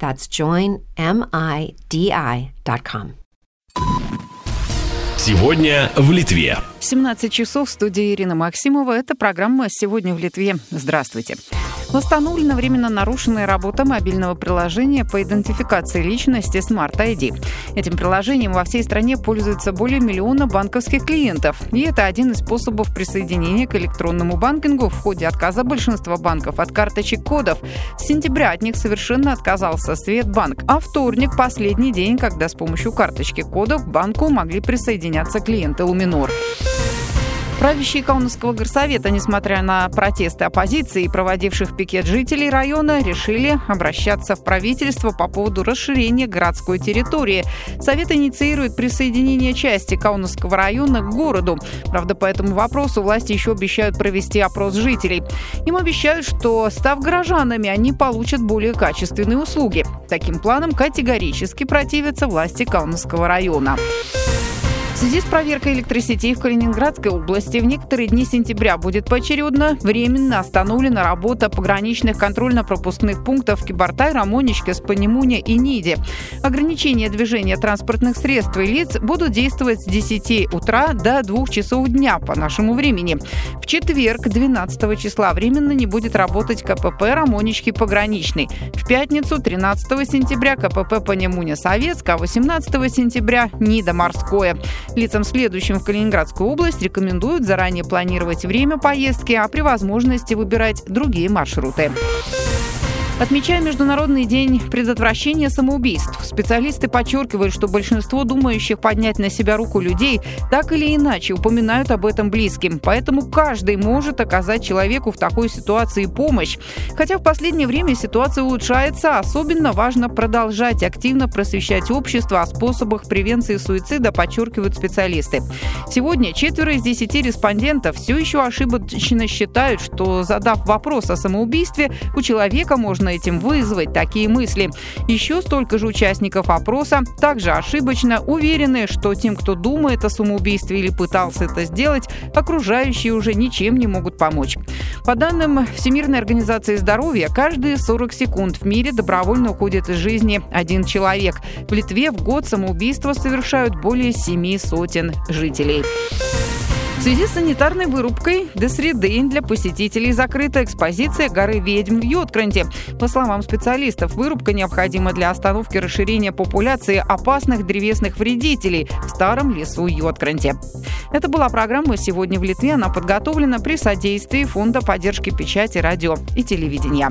That's joinmidi.com. Сегодня в Литве. 17 часов в студии Ирина Максимова. Это программа «Сегодня в Литве». Здравствуйте. Восстановлена временно нарушенная работа мобильного приложения по идентификации личности Smart ID. Этим приложением во всей стране пользуется более миллиона банковских клиентов. И это один из способов присоединения к электронному банкингу в ходе отказа большинства банков от карточек кодов. С сентября от них совершенно отказался Светбанк. А вторник – последний день, когда с помощью карточки кодов к банку могли присоединяться клиенты Луминор. Правящие Каунасского горсовета, несмотря на протесты оппозиции и проводивших пикет жителей района, решили обращаться в правительство по поводу расширения городской территории. Совет инициирует присоединение части Каунасского района к городу. Правда, по этому вопросу власти еще обещают провести опрос жителей. Им обещают, что, став горожанами, они получат более качественные услуги. Таким планом категорически противятся власти Каунасского района. Связи с проверкой электросетей в Калининградской области в некоторые дни сентября будет поочередно временно остановлена работа пограничных контрольно-пропускных пунктов Кибартай, Рамонечке, Спанимуне и Ниде. Ограничения движения транспортных средств и лиц будут действовать с 10 утра до 2 часов дня по нашему времени. В четверг, 12 числа, временно не будет работать КПП Рамонечки пограничный. В пятницу, 13 сентября, КПП Панемуня Советск, а 18 сентября Нида Морское. Лицам, следующим в Калининградскую область, рекомендуют заранее планировать время поездки, а при возможности выбирать другие маршруты. Отмечая Международный день предотвращения самоубийств, специалисты подчеркивают, что большинство думающих поднять на себя руку людей так или иначе упоминают об этом близким. Поэтому каждый может оказать человеку в такой ситуации помощь. Хотя в последнее время ситуация улучшается, особенно важно продолжать активно просвещать общество о способах превенции суицида, подчеркивают специалисты. Сегодня четверо из десяти респондентов все еще ошибочно считают, что задав вопрос о самоубийстве, у человека можно этим вызвать такие мысли. Еще столько же участников опроса также ошибочно уверены, что тем, кто думает о самоубийстве или пытался это сделать, окружающие уже ничем не могут помочь. По данным Всемирной организации здоровья, каждые 40 секунд в мире добровольно уходит из жизни один человек. В Литве в год самоубийства совершают более семи сотен жителей. В связи с санитарной вырубкой до среды для посетителей закрыта экспозиция горы ведьм в Йоткранте. По словам специалистов, вырубка необходима для остановки расширения популяции опасных древесных вредителей в старом лесу Йоткранте. Это была программа «Сегодня в Литве». Она подготовлена при содействии Фонда поддержки печати, радио и телевидения.